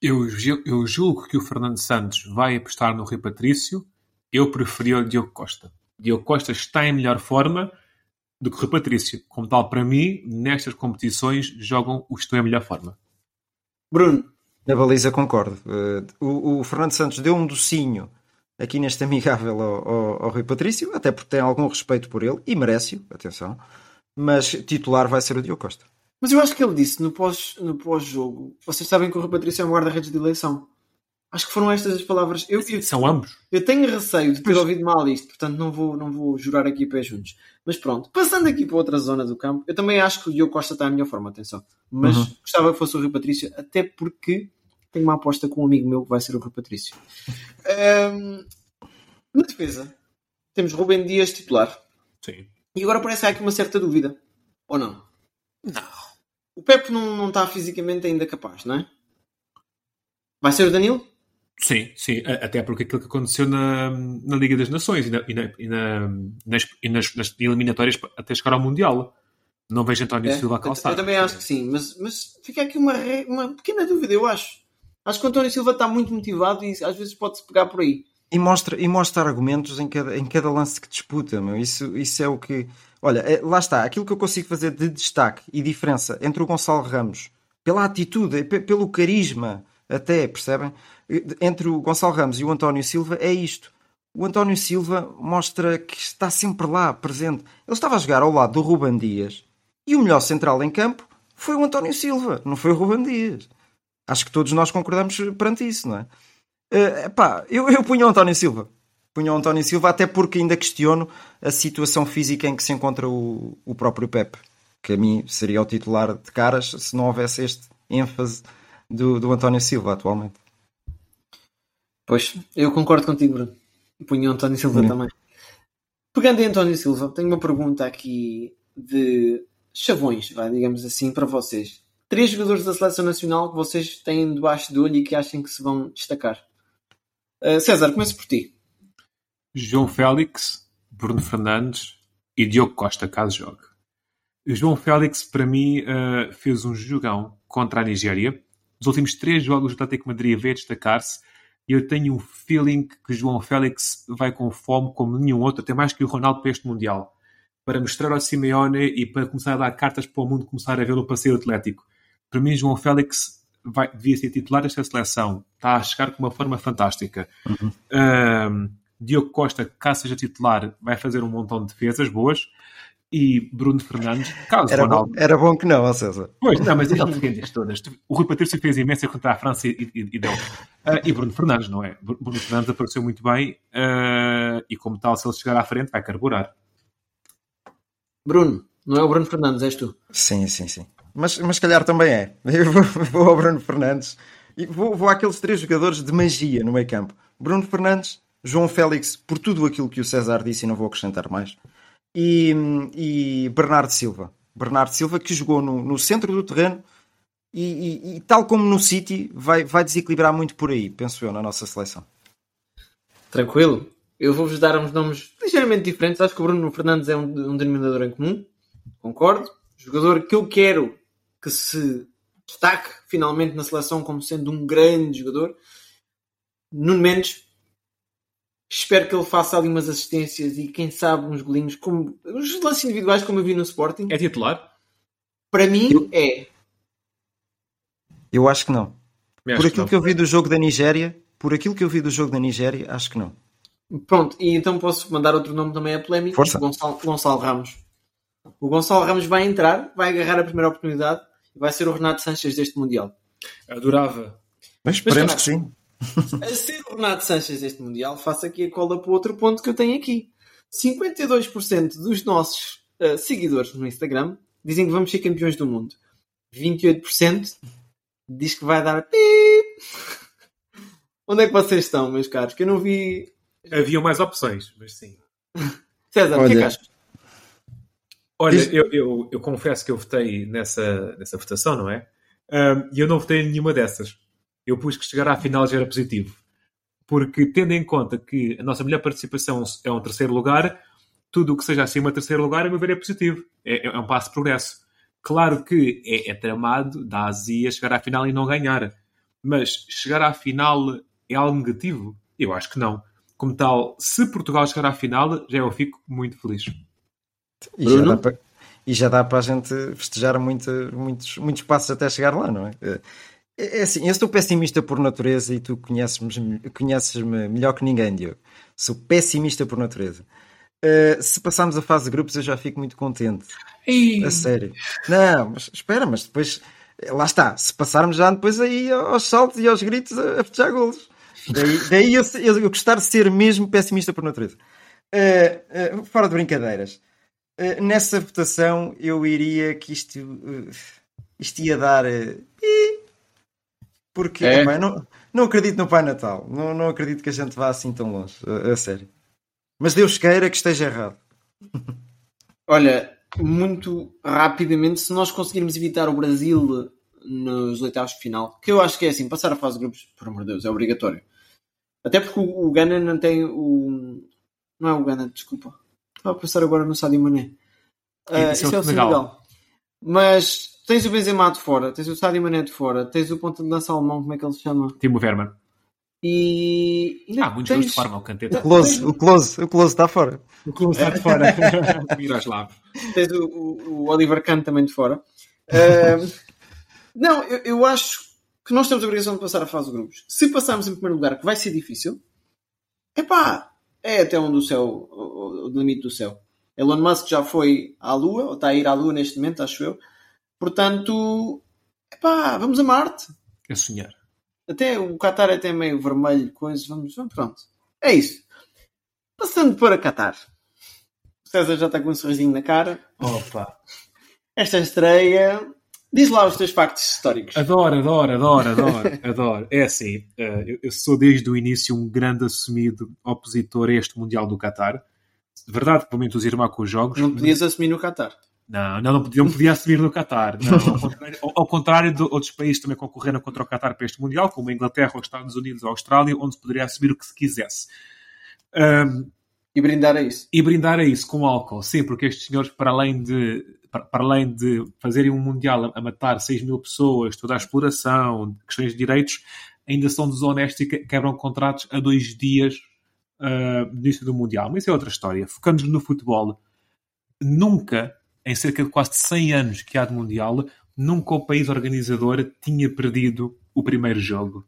Eu, eu julgo que o Fernando Santos vai apostar no Rui Patrício. Eu preferi o Diogo Costa. Diogo Costa está em melhor forma do que o Rui Patrício. Como tal, para mim, nestas competições, jogam os que estão em melhor forma. Bruno? Na baliza concordo. Eh, o, o Fernando Santos deu um docinho aqui neste amigável ao, ao, ao Rui Patrício, até porque tem algum respeito por ele e merece-o, atenção. Mas titular vai ser o Diogo Costa. Mas eu acho que ele disse no pós- no pós-jogo. vocês sabem que o Rui Patrício é um guarda-redes de eleição. Acho que foram estas as palavras. Eu, eu, São ambos. eu tenho receio de ter ouvido mal isto, portanto não vou, não vou jurar aqui pés juntos. Mas pronto, passando aqui para outra zona do campo, eu também acho que o Diogo Costa está em melhor forma, atenção. Mas Uhum. gostava que fosse o Rui Patrício, até porque tenho uma aposta com um amigo meu que vai ser o Rui Patrício. Ahm, na defesa, temos Rubem Dias titular. Sim. E agora parece que há aqui uma certa dúvida. Ou não? Não. O Pepe não, não está fisicamente ainda capaz, não é? Vai ser o Danilo? Sim, sim. Até porque aquilo que aconteceu na, na Liga das Nações e, na- e na- e na- nas, e nas- nas eliminatórias até chegar ao Mundial. Não vejo António É, Silva a eu, calçar. eu também acho que sim, mas, mas fica aqui uma, uma pequena dúvida, eu acho. Acho que o António Silva está muito motivado e às vezes pode-se pegar por aí. E mostra, e mostra argumentos em cada, em cada lance que disputa, meu. Isso, isso é o que. Olha, é- lá está, aquilo que eu consigo fazer de destaque e diferença entre o Gonçalo Ramos, pela atitude, pe- pelo carisma, até, percebem? Entre o Gonçalo Ramos e o António Silva é isto. O António Silva mostra que está sempre lá, presente. Ele estava a jogar ao lado do Ruban Dias e o melhor central em campo foi o António Silva, não foi o Ruban Dias. Acho que todos nós concordamos perante isso, não é? Eh, pá, eu, eu punho o António Silva. Punho o António Silva, até porque ainda questiono a situação física em que se encontra o, o próprio Pepe, que a mim seria o titular de caras se não houvesse este ênfase do, do António Silva atualmente. Pois, eu concordo contigo, Bruno. Punho o António Silva Hum. também. Pegando em António Silva, tenho uma pergunta aqui de chavões, vai, digamos assim, para vocês. Três jogadores da Seleção Nacional que vocês têm debaixo do olho e que acham que se vão destacar. Uh, César, começo por ti. João Félix, Bruno Fernandes e Diogo Costa, caso jogue. O João Félix, para mim, eh, fez um jogão contra a Nigéria. Os últimos três jogos do Atlético Madrid veio destacar-se e eu tenho um feeling que o João Félix vai com fome como nenhum outro, até mais que o Ronaldo para este Mundial. Para mostrar ao Simeone e para começar a dar cartas para o mundo começar a ver o passeio atlético. Para mim, João Félix vai, devia ser titular desta seleção. Está a chegar com uma forma fantástica. Ahm, Diogo Costa, caso seja titular, vai fazer um montão de defesas boas. E Bruno Fernandes, caso Era Ronaldo. bom, era bom que não, ó César. Pois, não, mas ele defende todas. O Rui Patrício fez imensa contra a França e, e- e deu. Ah, e Bruno Fernandes, não é? Bru- Bruno Fernandes apareceu muito bem ah, e, como tal, se ele chegar à frente, vai carburar. Bruno, não é o Bruno Fernandes, és tu. Sim, sim, sim. Mas, mas calhar também é. Eu vou, vou ao Bruno Fernandes e vou, vou àqueles três jogadores de magia no meio campo. Bruno Fernandes, João Félix, por tudo aquilo que o César disse e não vou acrescentar mais. E, e Bernardo Silva. Bernardo Silva que jogou no, no centro do terreno e, e- e tal como no City vai, vai desequilibrar muito por aí, penso eu, na nossa seleção. Tranquilo. Eu vou-vos dar uns nomes ligeiramente diferentes. Acho que o Bruno Fernandes é um, um denominador em comum. Concordo. Jogador que eu quero que se destaque finalmente na seleção como sendo um grande jogador. Nuno Mendes. Espero que ele faça ali umas assistências e quem sabe uns golinhos. Como, os lances individuais como eu vi no Sporting. É titular? Para mim é. Eu acho que não. Por que aquilo não. que eu vi do jogo da Nigéria, por aquilo que eu vi do jogo da Nigéria, acho que não. Pronto, e então posso mandar outro nome também a polémica. Força. Gonçalo, Gonçalo Ramos. O Gonçalo Ramos vai entrar, vai agarrar a primeira oportunidade e vai ser o Renato Sanches deste Mundial. Adorava. Mas esperemos Mas, que sim. A ser o Renato Sanches deste Mundial, faço aqui a cola para o outro ponto que eu tenho aqui. 52% dos nossos eh, seguidores no Instagram dizem que vamos ser campeões do mundo. 28% diz que vai dar pip. Onde é que vocês estão, meus caros? Que eu não vi. Havia mais opções, mas sim. César, o que é que achas? Olha, Diz- eu, eu, eu confesso que eu votei nessa, nessa votação, não é? E eu não votei em nenhuma dessas. Eu pus que chegar à final já era positivo. Porque, tendo em conta que a nossa melhor participação é um terceiro lugar, tudo o que seja acima de terceiro lugar, a meu ver, é positivo. É, é um passo de progresso. Claro que é, é tramado da Ásia chegar à final e não ganhar. Mas chegar à final é algo negativo? Eu acho que não. Como tal, se Portugal chegar à final, já eu fico muito feliz. E já, dá para, e já dá para a gente festejar muito, muitos, muitos passos até chegar lá, não é? É, é assim, eu estou pessimista por natureza e tu conheces-me conheces melhor que ninguém, Diogo. Sou pessimista por natureza. Uh, se passarmos a fase de grupos, eu já fico muito contente. Ei. A sério. Não, mas espera, mas depois. Lá está. Se passarmos já depois aí aos saltos e aos gritos a, a festejar golos. Daí, daí eu, eu, eu, gostar de ser mesmo pessimista por natureza. Uh, uh, fora de brincadeiras. Nessa votação, eu iria que isto, isto ia dar. porque é. opa, não, não acredito no Pai Natal. Não, não acredito que a gente vá assim tão longe. a, a sério. Mas Deus queira que esteja errado. Olha, muito rapidamente, se nós conseguirmos evitar o Brasil nos oitavos de final, que eu acho que é assim, passar a fase de grupos, por amor de Deus, é obrigatório. Até porque o, o Ghana não tem o. Não é o Ghana, desculpa. Estava a pensar agora no Sadio Mané. Uh, isso é o Senegal. Senegal. Mas tens o Benzema de fora, tens o Sadio Mané de fora, tens o ponto de lança alemão, como é que ele se chama? Timo Werner. E. ah, muitos tens... de forma, o Kanté. O Close, o Close, o Close está fora. O Close está de fora. Miroslav. Tens o, o, o Oliver Kahn também de fora. Uh, não, eu, eu, acho que nós temos a obrigação de passar a fase de grupos. Se passarmos em primeiro lugar, que vai ser difícil, epá, é até onde o céu, o, o limite do céu. Elon Musk já foi à Lua, ou está a ir à Lua neste momento, acho eu. Portanto, epá, vamos a Marte. É sonhar. Até o Qatar é até meio vermelho, coisas, vamos, vamos, pronto. É isso. Passando para Qatar. O César já está com um sorrisinho na cara. Opa! Esta estreia. Diz lá os teus factos históricos. Adoro, adoro, adoro, adoro, adoro. É assim, eh, eu sou desde o início um grande assumido opositor a este Mundial do Qatar. De verdade, para me entusiasmar com os jogos. Não podias assumir no Qatar. Não, não, não podia, não podia assumir no Qatar. Não, ao, contrário, ao, ao, contrário, de outros países também concorreram contra o Qatar para este Mundial, como a Inglaterra, os Estados Unidos ou a Austrália, onde se poderia assumir o que se quisesse. Um, e brindar a isso. E brindar a isso com álcool, sim, porque estes senhores, para além de, para, para além de fazerem um Mundial a, a, matar 6 mil pessoas, toda a exploração, questões de direitos, ainda são desonestos e quebram contratos a dois dias uh, no início do Mundial. Mas isso é outra história. Focando-nos no futebol, nunca em cerca de quase 100 anos que há de Mundial, nunca o país organizador tinha perdido o primeiro jogo.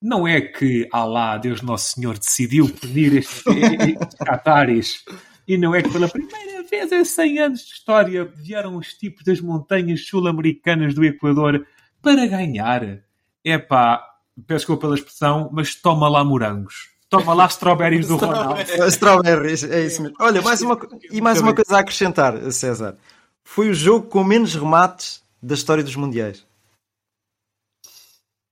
Não é que Allah, Deus Nosso Senhor, decidiu punir estes, cataris e não é que pela primeira vez em 100 anos de história vieram os tipos das montanhas sul-americanas do Equador para ganhar. É pá, peço desculpa pela expressão, mas toma lá morangos. Toma lá strawberries do Ronaldo. strawberries, é isso mesmo. Olha, mais uma, e mais uma coisa a acrescentar, César foi o jogo com menos remates da história dos Mundiais.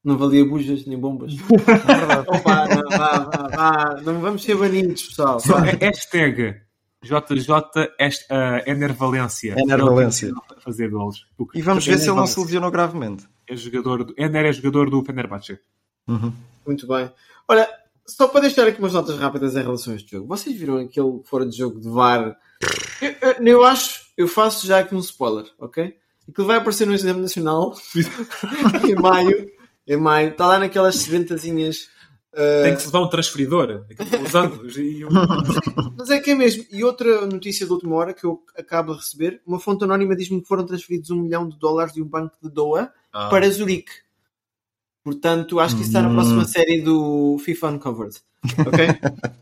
Não valia bujas nem bombas. É verdade. Opa, não, vá, vá, vá. não vamos ser banidos, pessoal. Só hashtag JJ uh, Enervalência. Enervalência. Fazer golos. E vamos ver se ele não se lesionou gravemente. É jogador do, Ener é jogador do Fenerbahçe. Uhum. Muito bem. Olha, só para deixar aqui umas notas rápidas em relação a este jogo. Vocês viram aquele fora de jogo de VAR? Eu, eu, eu acho eu faço já aqui um spoiler, ok? Aquilo vai aparecer no Exame Nacional em maio. Em maio. Está lá naquelas sedentazinhas. Uh... Tem que se levar um transferidor. E Mas é que é mesmo. E outra notícia de última hora que eu acabo de receber: uma fonte anónima diz-me que foram transferidos um milhão de dólares de um banco de Doha ah. para Zurique. Portanto, acho que isso está na próxima hum. série do FIFA Uncovered. Ok?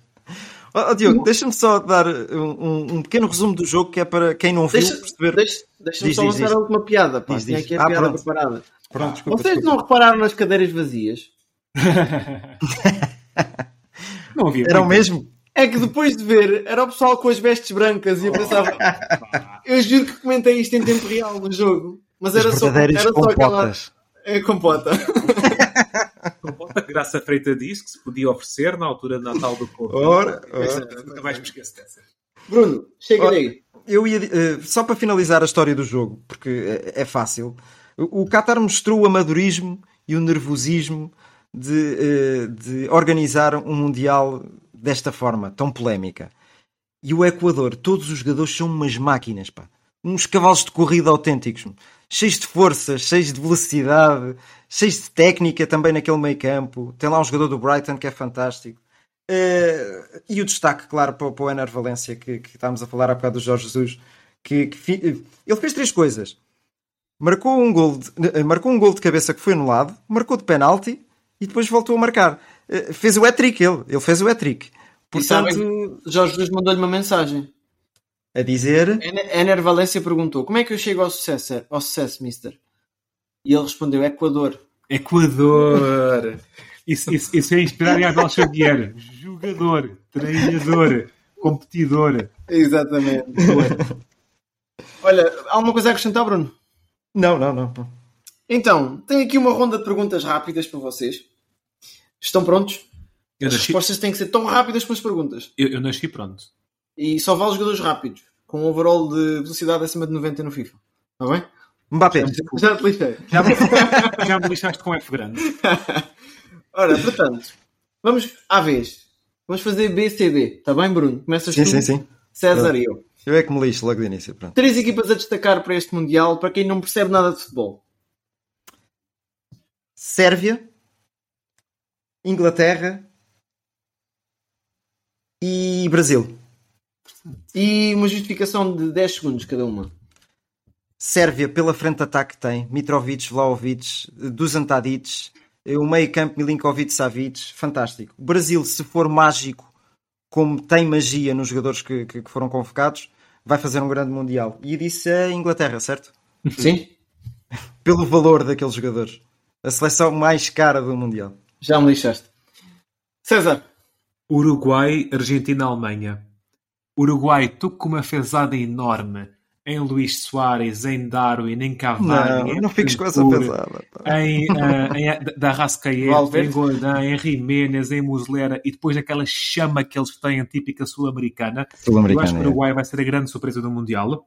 Oh, Diogo, deixa-me só dar um, um, pequeno resumo do jogo que é para quem não viu deixa, perceber. Deixa-me deixa só lançar a última piada. Pá. Diz, diz. aqui a ah, piada pronto. preparada. Pronto, desculpa, Vocês desculpa. não repararam nas cadeiras vazias? não havia. Era o mesmo? É que depois de ver, era o pessoal com as vestes brancas e eu pensava. eu juro que comentei isto em tempo real no jogo. Mas era só, era só aquela. É compota. compota que Graça Freita disse que se podia oferecer na altura de Natal do Povo. Ora, ora. Nunca mais me esqueço dessa. Bruno, chega aí. Eu ia, uh, só para finalizar a história do jogo, porque é, é fácil. O, o Qatar mostrou o amadorismo e o nervosismo de, uh, de organizar um Mundial desta forma, tão polémica. E o Equador, todos os jogadores são umas máquinas, pá. Uns cavalos de corrida autênticos. Cheios de força, cheios de velocidade, cheios de técnica também naquele meio campo. Tem lá um jogador do Brighton que é fantástico. Uh, e o destaque, claro, para, para o Ener Valência, que, que estávamos a falar há bocado do Jorge Jesus, que, que fi, ele fez três coisas. Marcou um, gol de, marcou um gol de cabeça que foi anulado, marcou de penalti e depois voltou a marcar. Uh, fez o hat-trick ele, ele fez o hat-trick. Portanto, Jorge Jesus mandou-lhe uma mensagem. A dizer... Ener Valência perguntou, como é que eu chego ao sucesso, ao sucesso mister? E ele respondeu, Equador. Equador! Isso, isso, isso é inspirar em Abel Xavier. Jogador, treinador, competidor. Exatamente. Olha, há alguma coisa a acrescentar, Bruno? Não, não, não. Então, tenho aqui uma ronda de perguntas rápidas para vocês. Estão prontos? Eu As nasci, respostas têm que ser tão rápidas como as perguntas. eu, eu nasci pronto. E só vale jogadores rápidos, com um overall de velocidade acima de 90 no FIFA. Está bem? Mbappé. Já te lixei. Já me, já me lixaste com F grande. Ora, portanto, vamos à vez. Vamos fazer BCD. Está bem, Bruno? Começas Sim, tu, sim, sim. César e eu. Eu é que me lixo logo de início. Pronto. Três equipas a destacar para este Mundial, para quem não percebe nada de futebol. Sérvia, Inglaterra e Brasil. E uma justificação de 10 segundos cada uma. Sérvia, pela frente de ataque que tem, Mitrovic, Vlaovic, Dusan Tadic, o meio campo Milinkovic, Savic, fantástico. O Brasil, se for mágico, como tem magia nos jogadores que, que, que foram convocados, vai fazer um grande Mundial. E disse a Inglaterra, certo? Sim? Pelo valor daqueles jogadores. A seleção mais cara do Mundial. Já me lixaste. César. Uruguai, Argentina, Alemanha. Uruguai, estou com uma fezada enorme em Luís Soares, em Darwin, em Cavani, Não, em não fiques com essa pesada. pá. em, uh, em da Rascaeta, em Godin, em Jiménez, em Muslera e depois aquela chama que eles têm típica sul-americana. Eu acho que o Uruguai vai ser a grande surpresa do Mundial.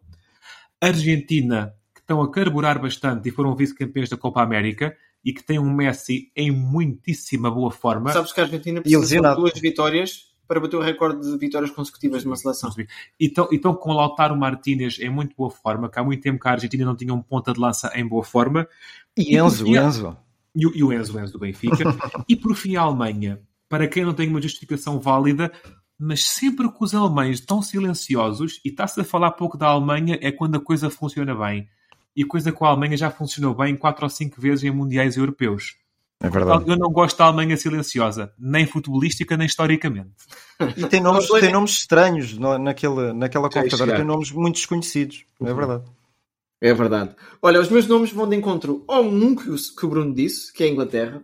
Argentina, que estão a carburar bastante e foram vice-campeões da Copa América e que tem um Messi em muitíssima boa forma. Sabes que a Argentina E precisa de duas vitórias para bater o recorde de vitórias consecutivas de uma seleção. E estão, e estão com o Lautaro Martínez em muito boa forma, que há muito tempo que a Argentina não tinha um ponta de lança em boa forma. E Enzo, E- Enzo. E, o- e o Enzo, o Enzo do Benfica. e por fim a Alemanha, para quem não tem uma justificação válida, mas sempre que os alemães estão silenciosos, e está-se a falar pouco da Alemanha, é quando a coisa funciona bem. E coisa com a Alemanha já funcionou bem quatro ou cinco vezes em mundiais europeus. É verdade. Eu não gosto da Alemanha silenciosa, nem futebolística, nem historicamente. E tem nomes, Não, tem nomes estranhos naquela ia computadora, tem nomes muito desconhecidos. É verdade. É verdade. Olha, os meus nomes vão de encontro ao um que o, que Bruno disse, que é a Inglaterra.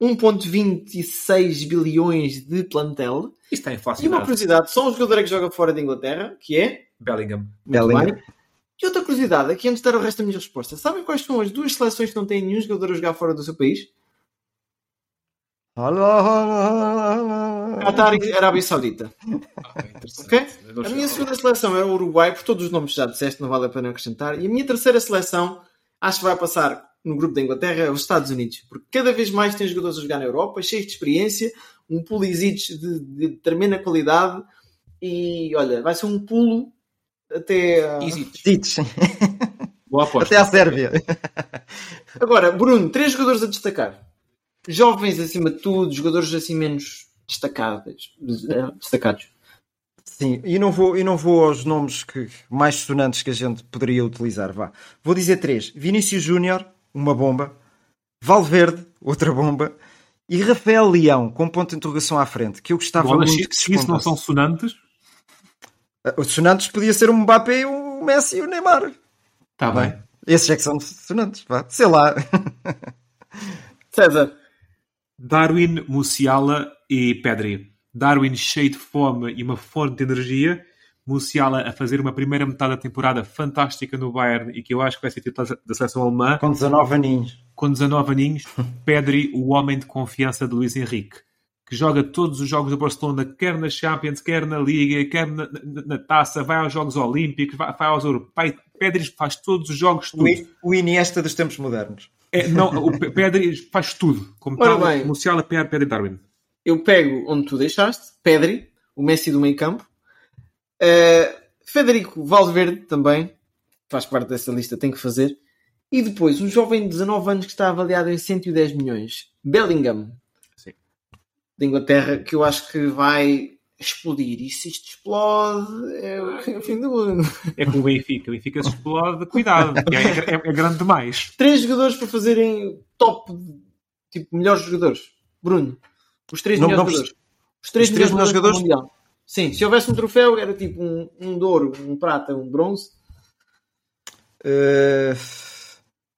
1.26 bilhões de plantel. Isto é E uma curiosidade, só um jogador é que joga fora da Inglaterra, que é... Bellingham. Muito Bellingham. bem. E outra curiosidade, aqui antes de dar o resto da minha resposta. Sabem quais são as duas seleções que não têm nenhum jogador a jogar fora do seu país? Qatar e Arábia Saudita. Ok? A minha segunda seleção é o Uruguai, por todos os nomes que já disseste, não vale a pena acrescentar. E a minha terceira seleção, acho que vai passar no grupo da Inglaterra, é os Estados Unidos. Porque cada vez mais tem jogadores a jogar na Europa, cheios de experiência, um Pulisic de, de tremenda qualidade. E olha, vai ser um pulo até. a- Tits. Boa aposta. Até à Sérvia. Agora, Bruno, três jogadores a destacar. Jovens acima de tudo, jogadores assim menos destacados. destacados. Sim, e não vou, e não vou aos nomes que, mais sonantes que a gente poderia utilizar. Vá. Vou dizer três: Vinícius Júnior, uma bomba. Valverde, outra bomba. E Rafael Leão, com ponto de interrogação à frente, que eu gostava Bolas, muito que se isso não são sonantes, Os sonantes podia ser o Mbappé, o Messi e o Neymar. está bem. Esses é que são sonantes, vá. Sei lá. César, Darwin, Musiala e Pedri. Darwin cheio de fome e uma fonte de energia. Musiala a fazer uma primeira metade da temporada fantástica no Bayern e que eu acho que vai ser titular da seleção alemã. Com 19 aninhos. Com 19 aninhos, Pedri, o homem de confiança de Luís Henrique, que joga todos os jogos do Barcelona, quer na Champions, quer na Liga, quer na, na- na Taça, vai aos Jogos Olímpicos, vai, vai aos Europeus. Pedri faz todos os jogos, tudo. O Iniesta dos tempos modernos. É, não, o Pe- Pedri faz tudo. Como Ora tal, bem. Musiala, Pedri, Pedri Darwin. eu pego onde tu deixaste, Pedri, o Messi do meio campo. Uh, Federico Valverde também faz parte dessa lista, tem que fazer. E depois, um jovem de 19 anos que está avaliado em 110 milhões, Bellingham. Da Inglaterra, que eu acho que vai explodir. E se isto explode, é o fim do mundo. É com o Benfica. O Benfica se explode, cuidado. É, é, é grande demais. Três jogadores para fazerem top, tipo, melhores jogadores. Bruno, os três Não- melhores não jogadores. Os três, os três melhores melhores jogadores do Mundial. Sim, se houvesse um troféu, era tipo um, um de ouro, um prata, um bronze. Uh,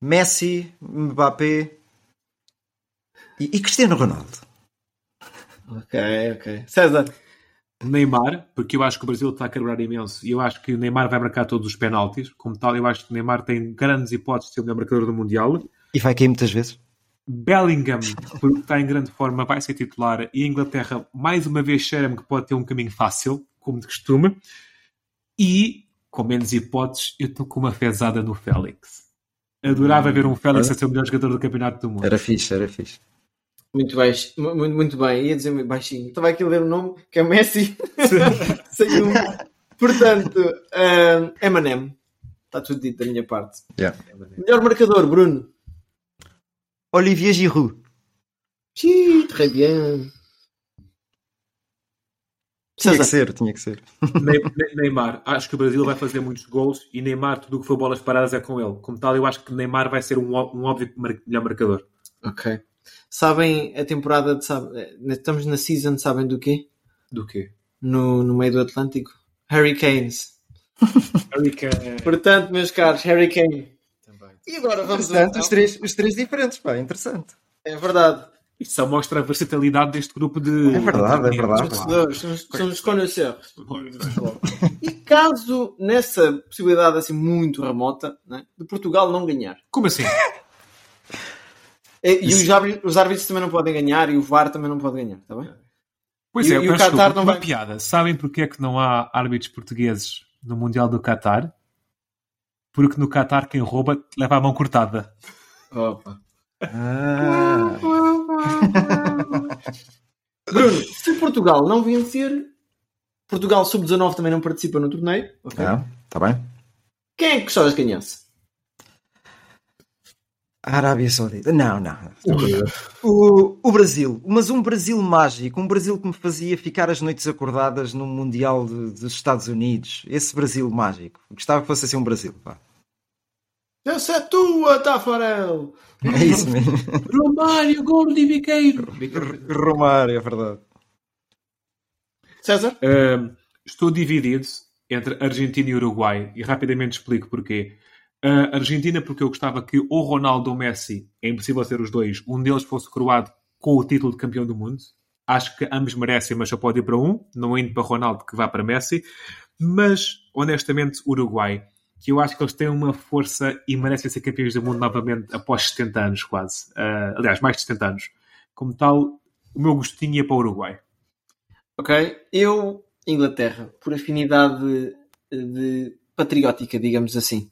Messi, Mbappé e, e Cristiano Ronaldo. Ok, ok. César, Neymar, porque eu acho que o Brasil está a carburar imenso e eu acho que o Neymar vai marcar todos os penaltis. Como tal, eu acho que o Neymar tem grandes hipóteses de ser o melhor marcador do Mundial. E vai cair muitas vezes. Bellingham, porque está em grande forma, vai ser titular. E a Inglaterra, mais uma vez, cheira-me que pode ter um caminho fácil, como de costume. E, com menos hipóteses, eu estou com uma fezada no Félix. Adorava ver um Félix a ser o melhor jogador do Campeonato do Mundo. Era fixe, era fixe. Muito, baixo, mu- muito, muito bem. Ia dizer muito baixinho. Estava aqui a ler o nome, que é Messi. Um. Portanto, um, Eminem. Está tudo dito da minha parte. Yeah. Melhor marcador, Bruno. Olivier Giroud. Xiii, très bien. Tinha que ser, tinha que ser. Ne- Ne- Neymar, acho que o Brasil vai fazer muitos gols e Neymar, tudo o que for bolas paradas é com ele. Como tal, eu acho que Neymar vai ser um, um óbvio melhor marcador. Ok. Sabem a temporada de. Sabe, eh, estamos na season, sabem do quê? Do quê? No, no meio do Atlântico? Hurricanes. Hurricane. Portanto, meus caros, Hurricane. E agora vamos Interessante, os três, os três diferentes, pá, interessante. É verdade. Isto só mostra a versatilidade deste grupo de. É verdade, é verdade. Vencedores, São, os- são os conhecedores. E caso nessa possibilidade assim muito remota né, de Portugal não ganhar, Como assim? e, e os, árbitros, os árbitros também não podem ganhar e o VAR também não pode ganhar, está bem? Pois E- é, e o Qatar não uma vai- piada. Sabem porque é que não há árbitros portugueses no Mundial do Qatar? Porque no Qatar quem rouba leva a mão cortada. Opa. Ah, Bruno, se Portugal não vencer, Portugal sub-19 também não participa no torneio, ok? não, tá bem. Quem é que gostavas que ganhasse? A Arábia Saudita. Não, não. O, o Brasil. Mas um Brasil mágico. Um Brasil que me fazia ficar as noites acordadas no Mundial de- dos Estados Unidos. Esse Brasil mágico. Gostava que fosse assim um Brasil. Pá. Essa é tua, Tafarel! É isso mesmo. Romário, gol de Viqueiro. Romário, é verdade. César? Ahm, estou dividido entre Argentina e Uruguai e rapidamente explico porquê. A Argentina, porque eu gostava que o Ronaldo ou Messi, é impossível ser os dois, um deles fosse coroado com o título de campeão do mundo. Acho que ambos merecem, mas só pode ir para um, não indo para Ronaldo que vá para Messi. Mas, honestamente, Uruguai, que eu acho que eles têm uma força e merecem ser campeões do mundo novamente após 70 anos, quase. Ah, aliás, mais de 70 anos. Como tal, o meu gostinho ia para o Uruguai. Ok. Eu, Inglaterra, por afinidade de patriótica, digamos assim.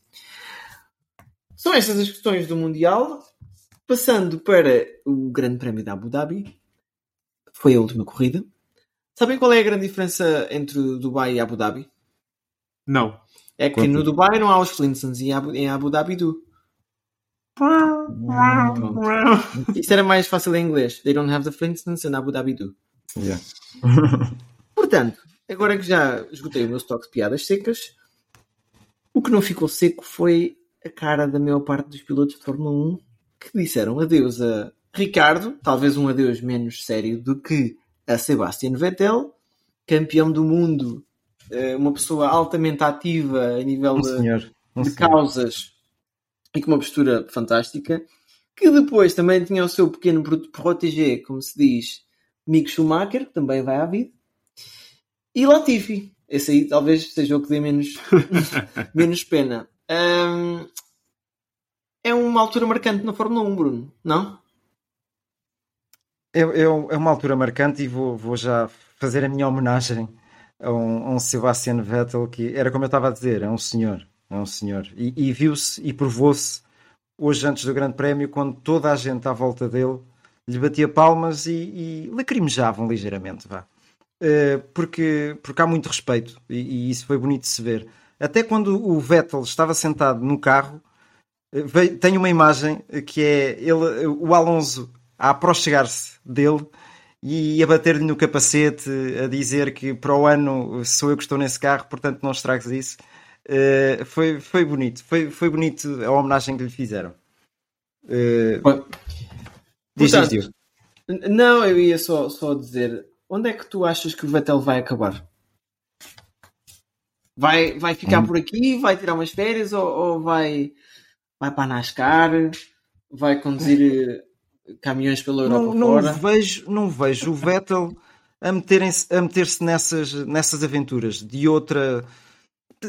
São estas as questões do Mundial. Passando para o Grande Prémio da Abu Dhabi. Foi a última corrida. Sabem qual é a grande diferença entre Dubai e Abu Dhabi? Não. É que Conta. no Dubai não há os Flintstones e em Abu, Dhabi do. Isto era mais fácil em inglês. They don't have the Flintstones and Abu Dhabi do. Yeah. Portanto, agora que já esgotei o meu estoque de piadas secas, o que não ficou seco foi a cara da maior parte dos pilotos de Fórmula 1 que disseram adeus a Ricardo, talvez um adeus menos sério do que a Sebastian Vettel, campeão do mundo, eh, uma pessoa altamente ativa a nível Um de, senhor. Um de causas e com uma postura fantástica, que depois também tinha o seu pequeno pro- protégé, como se diz, Mick Schumacher, que também vai à vida, e Latifi. Esse aí talvez seja o que dê menos, menos pena. Ahm, é uma altura marcante na Fórmula 1, Bruno, não? É, é um- é uma altura marcante e vou, vou já fazer a minha homenagem a um, a um Sebastian Vettel que era como eu estava a dizer, é um senhor, é um senhor. E, e viu-se e provou-se hoje antes do Grande Prémio, quando toda a gente à volta dele lhe batia palmas e, e lacrimejavam ligeiramente, vá. uh, porque, porque há muito respeito e, e, isso foi bonito de se ver. Até quando o Vettel estava sentado no carro, veio, tem uma imagem que é ele, o Alonso a aproximar-se dele e a bater-lhe no capacete, a dizer que para o ano sou eu que estou nesse carro, portanto não estragues isso. Uh, foi, foi bonito, foi, foi bonito a homenagem que lhe fizeram. Uh, diz, Portanto, diz, Não, eu ia só, só dizer onde é que tu achas que o Vettel vai acabar? Vai, vai ficar hum. por aqui, vai tirar umas férias ou, ou vai, vai para a NASCAR, vai conduzir caminhões pela Europa não, fora? Não vejo, não vejo o Vettel a meter-se a meter nessas, nessas aventuras de outra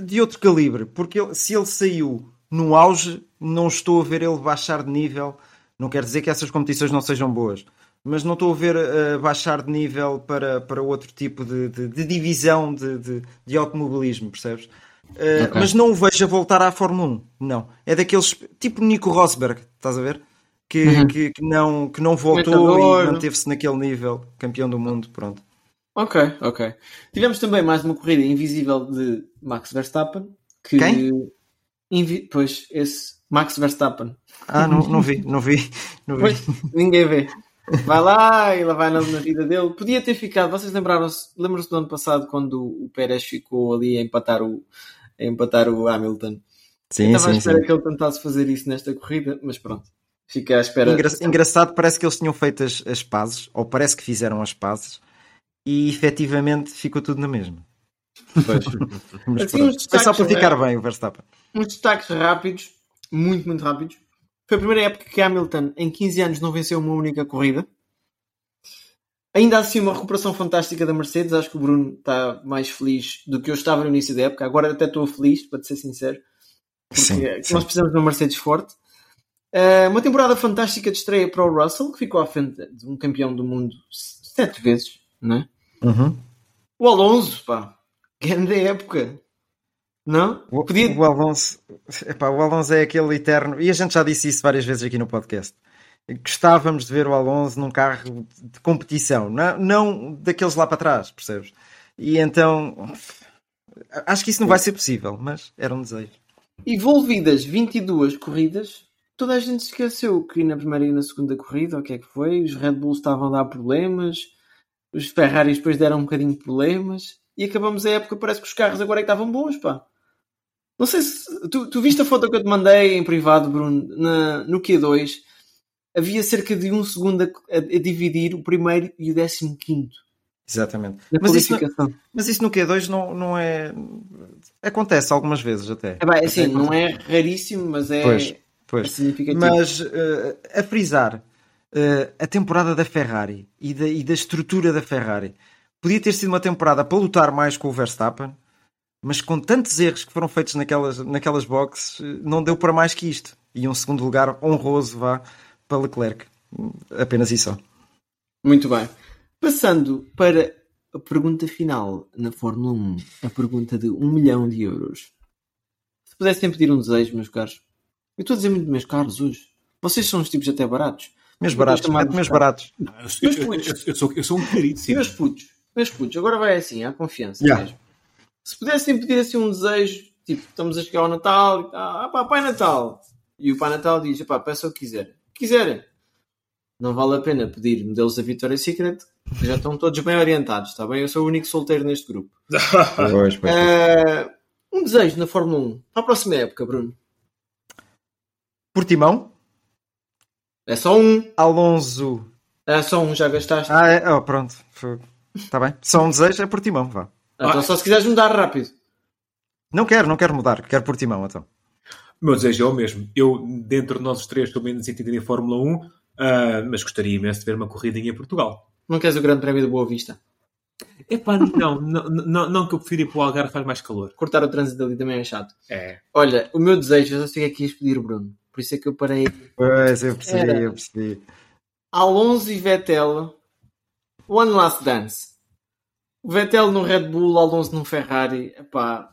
de outro calibre, porque ele, se ele saiu no auge, não estou a ver ele baixar de nível. Não quer dizer que essas competições não sejam boas, mas não estou a ver uh, baixar de nível para, para outro tipo de, de, de divisão de, de, de, automobilismo, percebes? Uh, okay. Mas não o vejo a voltar à Fórmula 1, não. É daqueles tipo Nico Rosberg, estás a ver? Que, uhum. que, que, não, que não voltou Metador. e manteve-se naquele nível, campeão do mundo, pronto. Ok, ok. Tivemos também mais uma corrida invisível de Max Verstappen. Que... Quem? Invi... Pois, esse Max Verstappen. Ah, não, não vi, não vi. Não vi. Pois, ninguém vê. Vai lá e lá vai na, na vida dele. Podia ter ficado, vocês lembraram-se, lembram-se do ano passado quando o Pérez ficou ali a empatar o, a empatar o Hamilton? Sim, estava sim, à espera sim. que ele tentasse fazer isso nesta corrida, mas pronto. Fica à espera. Engra engraçado, parece que eles tinham feito as, as pazes, ou parece que fizeram as pazes, e efetivamente ficou tudo na mesma. Pois. Mas assim, Foi só para ficar bem o Verstappen. Uns destaques rápidos, muito, muito rápidos. Foi a primeira época que Hamilton, em 15 anos, não venceu uma única corrida. Ainda assim, uma recuperação fantástica da Mercedes. Acho que o Bruno está mais feliz do que eu estava no início da época. Agora até estou feliz, para ser sincero. Porque sim, nós sim. precisamos de uma Mercedes forte. Uh, uma temporada fantástica de estreia para o Russell, que ficou à frente de um campeão do mundo sete vezes, não é? Uhum. O Alonso, pá, grande época, não? O, Podia... o, Alonso, epá, o Alonso é aquele eterno, e a gente já disse isso várias vezes aqui no podcast. Gostávamos de ver o Alonso num carro de competição, não, não daqueles lá para trás, percebes? E então acho que isso não vai ser possível, mas era um desejo. Envolvidas 22 corridas, toda a gente esqueceu que na primeira e na segunda corrida, o que é que foi? Os Red Bulls estavam a dar problemas, os Ferraris depois deram um bocadinho de problemas e acabamos a época, parece que os carros agora é que estavam bons, pá. Não sei se. Tu, tu viste a foto que eu te mandei em privado, Bruno, na, no Q2? Havia cerca de um segundo a, a, dividir o primeiro e o décimo quinto. Exatamente. Mas isso, qualificação. mas isso no Q2 não, não é. Acontece algumas vezes até. É bem, assim, Até não é raríssimo, mas é, Pois, é pois. significativo. Mas eh, a frisar eh, a temporada da Ferrari e da, e da estrutura da Ferrari podia ter sido uma temporada para lutar mais com o Verstappen, mas com tantos erros que foram feitos naquelas, naquelas boxes, não deu para mais que isto. E um segundo lugar honroso vá para Leclerc. Apenas isso. só. Muito bem. Passando para a pergunta final na Fórmula 1, a pergunta de 1 milhão de euros. Se pudessem pedir um desejo, meus caros. Eu estou a dizer muito meus caros hoje. Vocês são uns tipos até baratos. Meus baratos, mete meus baratos. Eu, eu- eu- eu sou, eu sou um caríssimo. Meus putos, meus putos, agora vai assim, há confiança Yeah. mesmo. Se pudessem pedir assim um desejo, tipo, estamos a chegar ao Natal e tal, ah pá, Pai Natal. E o Pai Natal diz, pá, peça o que quiser. Quiserem. Não vale a pena pedir modelos da Victoria's Secret, que já estão todos bem orientados, está bem? Eu sou o único solteiro neste grupo. Pois, pois, Ah, um desejo na Fórmula 1, para a próxima época, Bruno. Portimão, É só um. Alonso. É só um, já gastaste. Ah, é, oh, pronto. Está bem. Só um desejo é Portimão, vá. Então só se quiseres mudar rápido. Não quero, não quero mudar. Quero Portimão, então. O meu desejo é o mesmo. Eu, dentro de nós os três, estou menos entendido em Fórmula 1, ah, mas gostaria imenso de ver uma corridinha em Portugal. Não queres o Grande Prémio da Boa Vista? Epá, não, não, não, não que eu prefiro ir para o Algarve faz mais calor. Cortar o trânsito ali também é chato. É. Olha, o meu desejo, eu já sei que aqui ias pedir o Bruno. Por isso é que eu parei. Pois, eu percebi, Era. eu percebi. Alonso e Vettel. One Last Dance. O Vettel no Red Bull, o Alonso num Ferrari. Epá.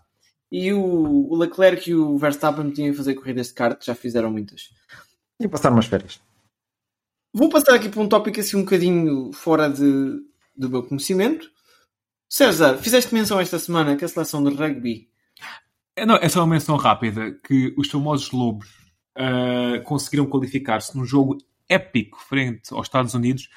E o, o Leclerc e o Verstappen tinham a fazer corridas de kart, já fizeram muitas. E passar umas férias. Vou passar aqui para um tópico assim um bocadinho fora de, do meu conhecimento. César, fizeste menção esta semana que a seleção de rugby. É, não, é só uma menção rápida que os famosos Lobos uh, conseguiram qualificar-se num jogo épico frente aos Estados Unidos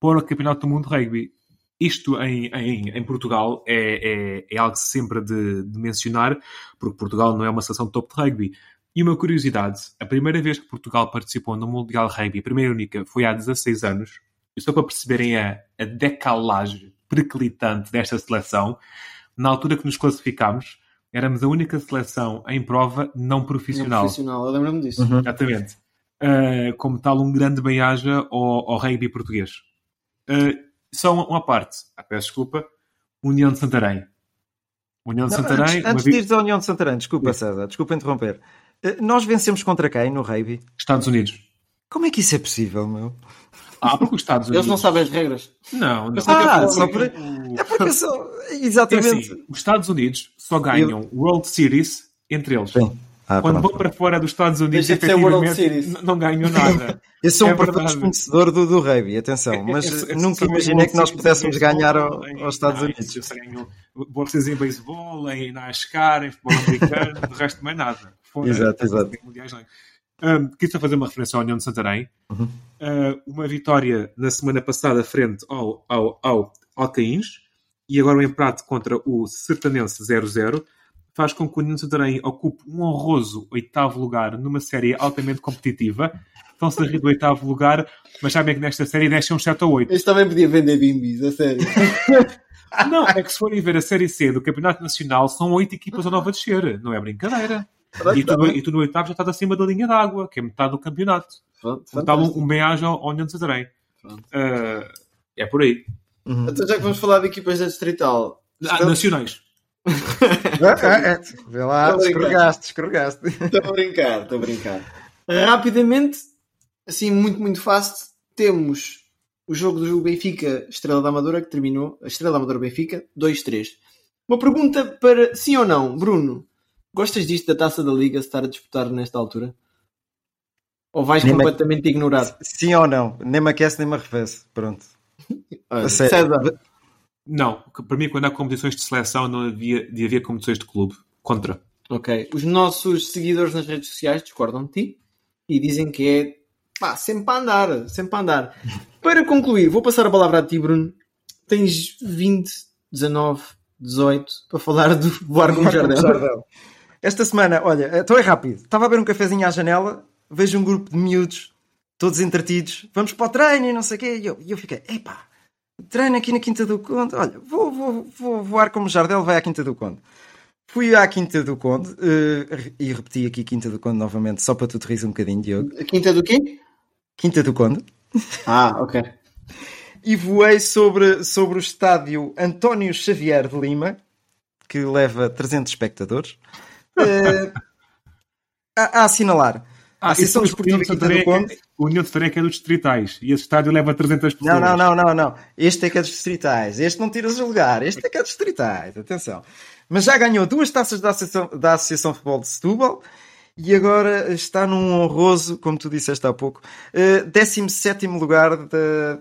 para o Campeonato do Mundo de Rugby. Isto em, em, em Portugal é, é, é, algo sempre de, de, mencionar, porque Portugal não é uma seleção top de rugby. E uma curiosidade: a primeira vez que Portugal participou no Mundial de Rugby, a primeira e única, foi há 16 anos. E só para perceberem a, a decalagem preclitante desta seleção, na altura que nos classificámos, éramos a única seleção em prova não profissional. Não profissional, eu lembro-me disso. Uhum. Exatamente. Uh, como tal, um grande bem-aja ao, ao rugby português. Uh, só uma, uma parte, ah, peço desculpa, União de Santarém. União de não, Santarém. Antes, antes de ires à União de Santarém, desculpa, Sim. César, desculpa interromper. Uh, nós vencemos contra quem no rugby? Estados Unidos. Como é que isso é possível, meu? Ah, porque os Estados Unidos. Eles não sabem as regras. Não, não. Ah, só por... É porque só... Exatamente. É assim, os Estados Unidos só ganham Eu... World Series entre eles. Sim. Ah, Quando vão para fora dos Estados Unidos, efetivamente, não ganham nada. Eu sou um é verdadeiro desconhecedor do, do rugby, atenção, mas é, é, nunca imaginei que nós pudéssemos ganhar ao, aos Estados Unidos. Eu ganho bolsas em beisebol, em NASCAR, em futebol americano, do resto mais nada. Fora, exato, exato. Mundiais, um, quis fazer uma referência à União de Santarém. Uhum. Uh, uma vitória na semana passada frente ao, ao, ao Alcaíns e agora um empate contra o Sertanense 0-0 faz com que o União de Santarém ocupe um honroso oitavo lugar numa série altamente competitiva. Estão-se a rir do oitavo lugar, mas sabem que nesta série deixam um 7 ou 8. Este também podia vender bimbis, a sério. Não, é que se forem ver a Série C do Campeonato Nacional, são oito equipas a nova descer. Não é brincadeira. E tu, e tu, no oitavo já estás acima da linha d'água, que é metade do campeonato. Estava um, um bem-aja ao União de Santarém. Uh, é por aí. Uhum. Então já que vamos falar de equipas da Distrital. Ah, nacionais. É, é. Vê lá, escorregaste, escorregaste. Estou a brincar, estou a brincar. Rapidamente, assim, muito, muito fácil, temos o jogo do Benfica Estrela da Amadora, que terminou, a Estrela da Amadora Benfica, 2-3. Uma pergunta para sim ou não, Bruno. Gostas disto da taça da Liga se estar a disputar nesta altura? Ou vais nem completamente me... ignorar? Sim ou não? Nem me aquece nem me arrefece. Pronto. Olha, César. Não, para mim, quando há competições de seleção, não havia de haver competições de clube. Contra. Ok. Os nossos seguidores nas redes sociais discordam de ti e dizem que é pá, sempre para andar, sempre para andar. Para concluir, vou passar a palavra a ti, Bruno. Tens 20, 19, 18 para falar do Barco Jardel. Esta semana, olha, então é rápido. Estava a ver um cafezinho à janela, vejo um grupo de miúdos, todos entretidos, vamos para o treino e não sei o quê. E eu, eu fiquei, epá, treino aqui na Quinta do Conde. Olha, vou, vou, vou voar como Jardel, vai à Quinta do Conde. Fui à Quinta do Conde uh, e repeti aqui Quinta do Conde novamente, só para tu te um bocadinho, Diogo. Quinta do quê? Quinta do Conde. Ah, ok. e voei sobre, sobre o estádio António Xavier de Lima, que leva 300 espectadores uh, a, a, assinalar. Ah, a Associação Desportiva Quinta do Conde. O União de Santarém é é dos distritais e esse estádio leva 300 pessoas. Não, não, não, não, não. Este é que é dos distritais. Este não tiras o lugar. Este é que é dos distritais. Atenção. Mas já ganhou duas taças da Associação, da Associação de Futebol de Setúbal e agora está num honroso, como tu disseste há pouco, uh, 17 lugar da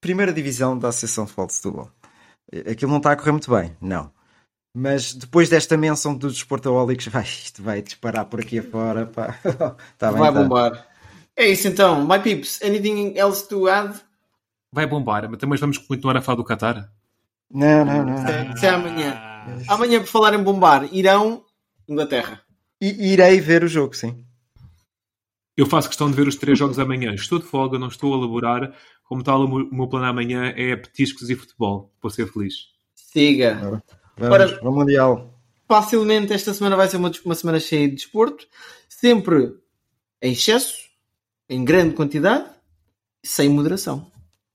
primeira divisão da Associação de Futebol de Setúbal. Aquilo não está a correr muito bem, não. Mas depois desta menção dos Desportaólicos, vai, isto vai disparar por aqui afora. Pá. tá bem, vai tá. bombar. É isso então. My peeps, anything else to add? Vai bombar, mas também vamos continuar a falar do Qatar? Não, não, não. Até, amanhã. Amanhã, por falar em bombar, irão Inglaterra. I, irei ver o jogo, sim. Eu faço questão de ver os três jogos amanhã. Estou de folga, não estou a elaborar. Como tal, o meu plano amanhã é petiscos e futebol. Vou ser feliz. Siga. Vamos, Ora, ao Mundial. Facilmente esta semana vai ser uma, uma semana cheia de desporto, sempre em excesso, em grande quantidade, sem moderação.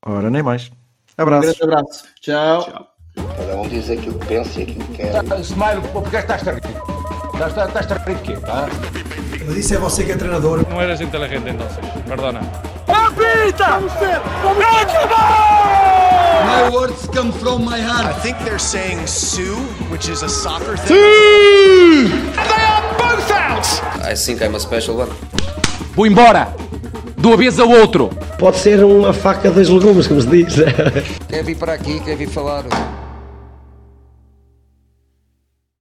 Ora, nem mais. Abraço. Um grande abraço. Tchau. Tchau. Cada um diz aquilo que pensa e aquilo que quer. Smile, porque estás a rir? Estás a rir quê? Tá? Mas isso é você que é treinador. Não eras inteligente então, perdona. Apita! My words come from my heart. I think they're saying Sue, which is a soccer thing. Sue! And they are both out! I think I'm a special one. Vou embora! Do avesso ao outro! Pode ser uma faca dos legumes, como se diz. quer vir para aqui, quer vir falar.